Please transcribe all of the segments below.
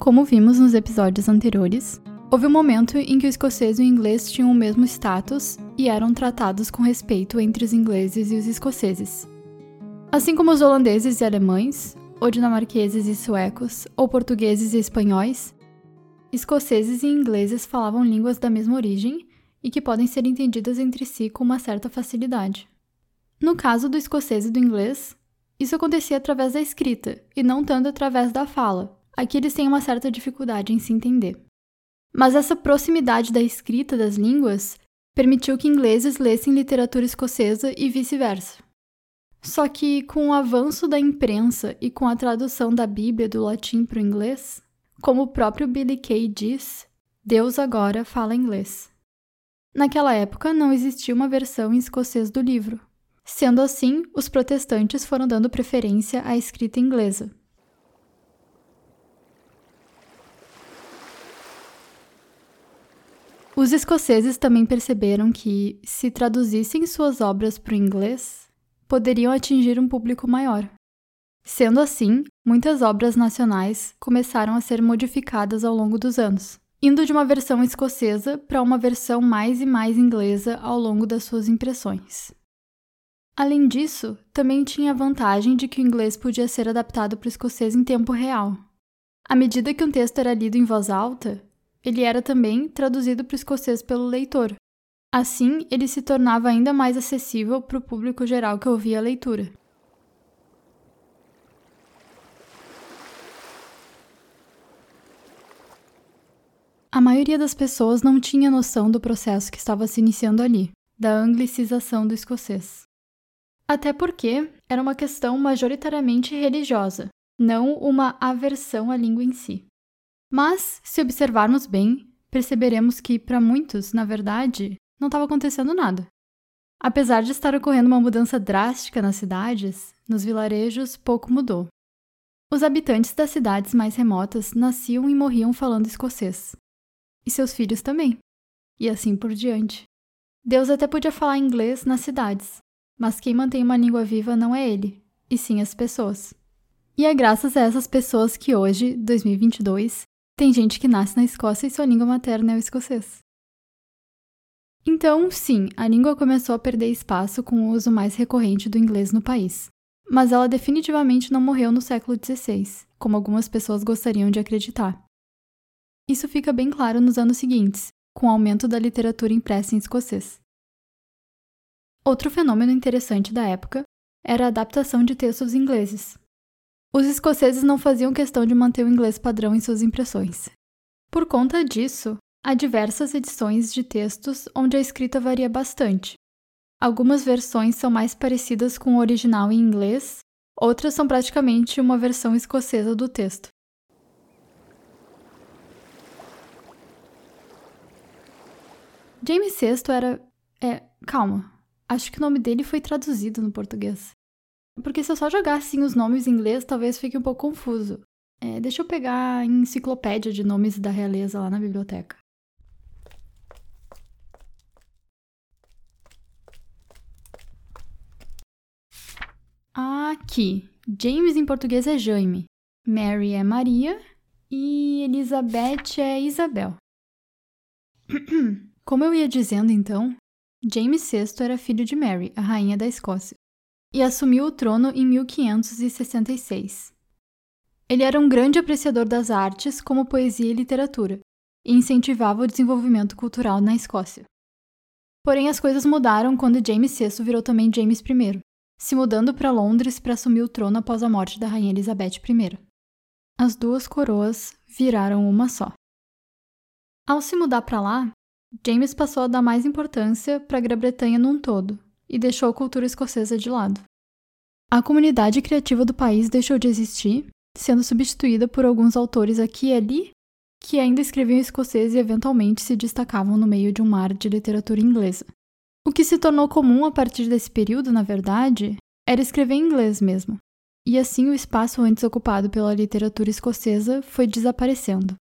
Como vimos nos episódios anteriores, houve um momento em que o escocês e o inglês tinham o mesmo status e eram tratados com respeito entre os ingleses e os escoceses. Assim como os holandeses e alemães, ou dinamarqueses e suecos, ou portugueses e espanhóis, escoceses e ingleses falavam línguas da mesma origem e que podem ser entendidas entre si com uma certa facilidade. No caso do escocês e do inglês, isso acontecia através da escrita e não tanto através da fala. Aqui eles têm uma certa dificuldade em se entender. Mas essa proximidade da escrita das línguas permitiu que ingleses lessem literatura escocesa e vice-versa. Só que, com o avanço da imprensa e com a tradução da Bíblia do latim para o inglês, como o próprio Billy Kay diz, Deus agora fala inglês. Naquela época não existia uma versão em escocês do livro. Sendo assim, os protestantes foram dando preferência à escrita inglesa. Os escoceses também perceberam que, se traduzissem suas obras para o inglês, poderiam atingir um público maior. Sendo assim, muitas obras nacionais começaram a ser modificadas ao longo dos anos, indo de uma versão escocesa para uma versão mais e mais inglesa ao longo das suas impressões. Além disso, também tinha a vantagem de que o inglês podia ser adaptado para o escocês em tempo real. À medida que um texto era lido em voz alta, ele era também traduzido para o escocês pelo leitor. Assim, ele se tornava ainda mais acessível para o público geral que ouvia a leitura. A maioria das pessoas não tinha noção do processo que estava se iniciando ali, da anglicização do escocês. Até porque era uma questão majoritariamente religiosa, não uma aversão à língua em si. Mas, se observarmos bem, perceberemos que, para muitos, na verdade, não estava acontecendo nada. Apesar de estar ocorrendo uma mudança drástica nas cidades, nos vilarejos pouco mudou. Os habitantes das cidades mais remotas nasciam e morriam falando escocês. E seus filhos também. E assim por diante. Deus até podia falar inglês nas cidades, mas quem mantém uma língua viva não é ele, e sim as pessoas. E é graças a essas pessoas que hoje, 2022, tem gente que nasce na Escócia e sua língua materna é o escocês. Então, sim, a língua começou a perder espaço com o uso mais recorrente do inglês no país. Mas ela definitivamente não morreu no século XVI, como algumas pessoas gostariam de acreditar. Isso fica bem claro nos anos seguintes, com o aumento da literatura impressa em escocês. Outro fenômeno interessante da época era a adaptação de textos ingleses, os escoceses não faziam questão de manter o inglês padrão em suas impressões. Por conta disso, há diversas edições de textos onde a escrita varia bastante. Algumas versões são mais parecidas com o original em inglês, outras são praticamente uma versão escocesa do texto. James VI era. É, calma. Acho que o nome dele foi traduzido no português. Porque se eu só jogar assim os nomes em inglês, talvez fique um pouco confuso. É, deixa eu pegar a enciclopédia de nomes da realeza lá na biblioteca. Aqui. James em português é Jaime. Mary é Maria. E Elizabeth é Isabel. Como eu ia dizendo então, James VI era filho de Mary, a rainha da Escócia e assumiu o trono em 1566. Ele era um grande apreciador das artes, como poesia e literatura, e incentivava o desenvolvimento cultural na Escócia. Porém, as coisas mudaram quando James VI virou também James I, se mudando para Londres para assumir o trono após a morte da rainha Elizabeth I. As duas coroas viraram uma só. Ao se mudar para lá, James passou a dar mais importância para a Grã-Bretanha num todo, e deixou a cultura escocesa de lado. A comunidade criativa do país deixou de existir, sendo substituída por alguns autores aqui e ali que ainda escreviam escocês e eventualmente se destacavam no meio de um mar de literatura inglesa. O que se tornou comum a partir desse período, na verdade, era escrever em inglês mesmo. E assim o espaço antes ocupado pela literatura escocesa foi desaparecendo.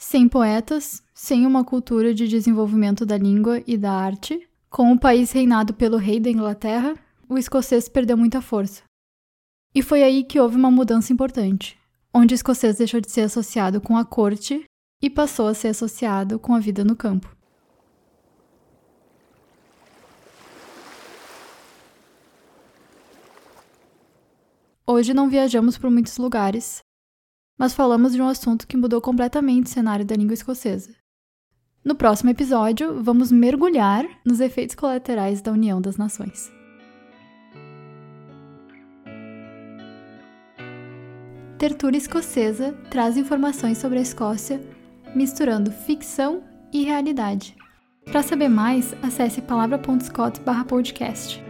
Sem poetas, sem uma cultura de desenvolvimento da língua e da arte, com o país reinado pelo rei da Inglaterra, o escocês perdeu muita força. E foi aí que houve uma mudança importante, onde o escocês deixou de ser associado com a corte e passou a ser associado com a vida no campo. Hoje não viajamos por muitos lugares, mas falamos de um assunto que mudou completamente o cenário da língua escocesa. No próximo episódio, vamos mergulhar nos efeitos colaterais da União das Nações. Tertúlia Escocesa traz informações sobre a Escócia, misturando ficção e realidade. Para saber mais, acesse palavra.scott/podcast.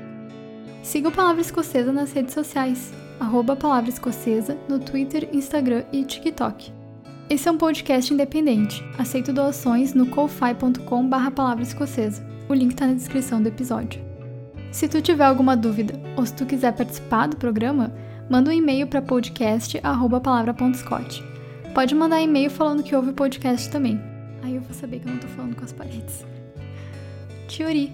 Siga o Palavra Escocesa nas redes sociais, arroba Palavra Escocesa, no Twitter, Instagram e TikTok. Esse é um podcast independente. Aceito doações no ko-fi.com palavra escocesa. O link está na descrição do episódio. Se tu tiver alguma dúvida ou se tu quiser participar do programa, manda um e-mail para podcast@palavra.scott. Pode mandar e-mail falando que ouve o podcast também. Aí eu vou saber que eu não tô falando com as paredes. Teoria.